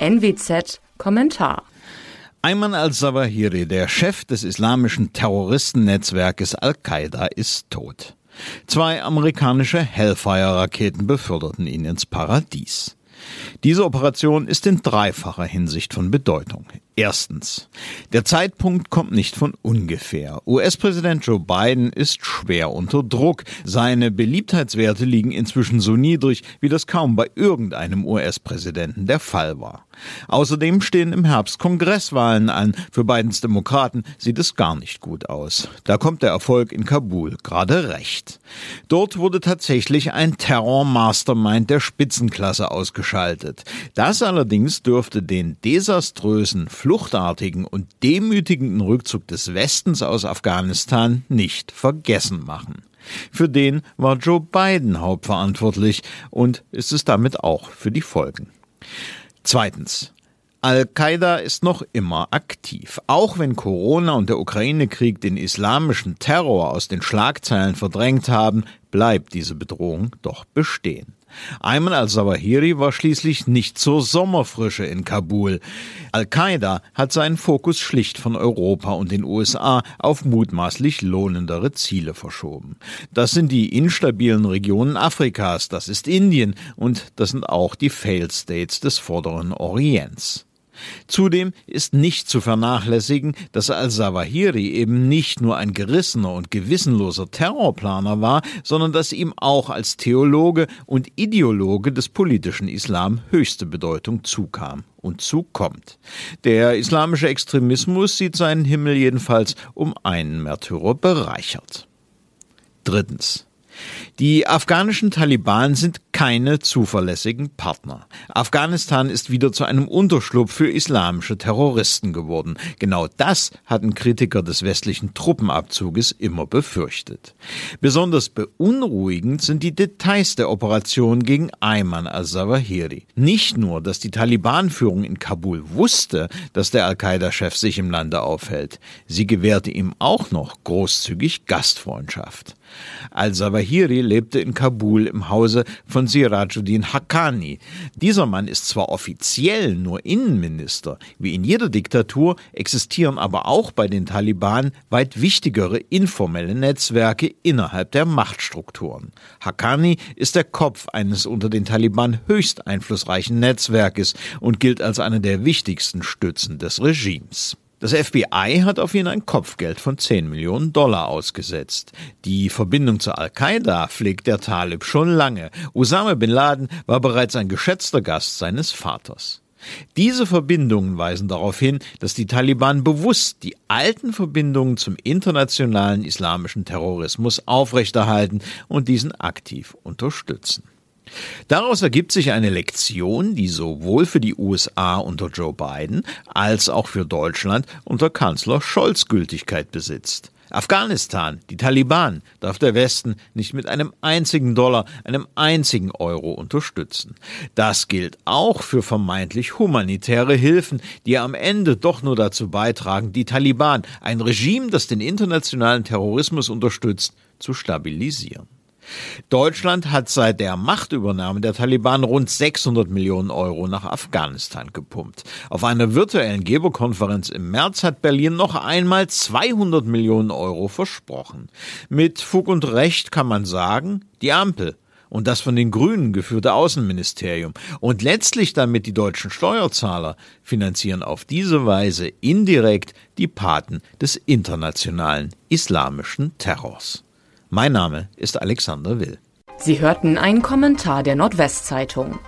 NWZ Kommentar. Ayman al-Zawahiri, der Chef des islamischen Terroristennetzwerkes Al-Qaida, ist tot. Zwei amerikanische Hellfire-Raketen beförderten ihn ins Paradies. Diese Operation ist in dreifacher Hinsicht von Bedeutung. Erstens. Der Zeitpunkt kommt nicht von ungefähr. US-Präsident Joe Biden ist schwer unter Druck. Seine Beliebtheitswerte liegen inzwischen so niedrig, wie das kaum bei irgendeinem US-Präsidenten der Fall war. Außerdem stehen im Herbst Kongresswahlen an. Für Bidens Demokraten sieht es gar nicht gut aus. Da kommt der Erfolg in Kabul gerade recht. Dort wurde tatsächlich ein Terror-Mastermind der Spitzenklasse ausgeschaltet. Das allerdings dürfte den desaströsen fluchtartigen und demütigenden Rückzug des Westens aus Afghanistan nicht vergessen machen. Für den war Joe Biden hauptverantwortlich und ist es damit auch für die Folgen. Zweitens. Al-Qaida ist noch immer aktiv. Auch wenn Corona und der Ukraine-Krieg den islamischen Terror aus den Schlagzeilen verdrängt haben, bleibt diese Bedrohung doch bestehen. Ayman al-Zawahiri war schließlich nicht zur Sommerfrische in Kabul. Al-Qaida hat seinen Fokus schlicht von Europa und den USA auf mutmaßlich lohnendere Ziele verschoben. Das sind die instabilen Regionen Afrikas, das ist Indien und das sind auch die Failed States des vorderen Orients. Zudem ist nicht zu vernachlässigen, dass al-Zawahiri eben nicht nur ein gerissener und gewissenloser Terrorplaner war, sondern dass ihm auch als Theologe und Ideologe des politischen Islam höchste Bedeutung zukam und zukommt. Der islamische Extremismus sieht seinen Himmel jedenfalls um einen Märtyrer bereichert. Drittens. Die afghanischen Taliban sind keine zuverlässigen Partner. Afghanistan ist wieder zu einem Unterschlupf für islamische Terroristen geworden. Genau das hatten Kritiker des westlichen Truppenabzuges immer befürchtet. Besonders beunruhigend sind die Details der Operation gegen Ayman al-Zawahiri. Nicht nur, dass die Taliban-Führung in Kabul wusste, dass der Al-Qaida-Chef sich im Lande aufhält, sie gewährte ihm auch noch großzügig Gastfreundschaft. Al-Zawahiri lebte in Kabul im Hause von Sirajuddin Haqqani. Dieser Mann ist zwar offiziell nur Innenminister, wie in jeder Diktatur existieren aber auch bei den Taliban weit wichtigere informelle Netzwerke innerhalb der Machtstrukturen. Haqqani ist der Kopf eines unter den Taliban höchst einflussreichen Netzwerkes und gilt als einer der wichtigsten Stützen des Regimes. Das FBI hat auf ihn ein Kopfgeld von 10 Millionen Dollar ausgesetzt. Die Verbindung zu Al-Qaida pflegt der Talib schon lange. Osama bin Laden war bereits ein geschätzter Gast seines Vaters. Diese Verbindungen weisen darauf hin, dass die Taliban bewusst die alten Verbindungen zum internationalen islamischen Terrorismus aufrechterhalten und diesen aktiv unterstützen. Daraus ergibt sich eine Lektion, die sowohl für die USA unter Joe Biden als auch für Deutschland unter Kanzler Scholz Gültigkeit besitzt. Afghanistan, die Taliban, darf der Westen nicht mit einem einzigen Dollar, einem einzigen Euro unterstützen. Das gilt auch für vermeintlich humanitäre Hilfen, die am Ende doch nur dazu beitragen, die Taliban, ein Regime, das den internationalen Terrorismus unterstützt, zu stabilisieren. Deutschland hat seit der Machtübernahme der Taliban rund 600 Millionen Euro nach Afghanistan gepumpt. Auf einer virtuellen Geberkonferenz im März hat Berlin noch einmal 200 Millionen Euro versprochen. Mit Fug und Recht kann man sagen, die Ampel und das von den Grünen geführte Außenministerium und letztlich damit die deutschen Steuerzahler finanzieren auf diese Weise indirekt die Paten des internationalen islamischen Terrors. Mein Name ist Alexander Will. Sie hörten einen Kommentar der Nordwestzeitung.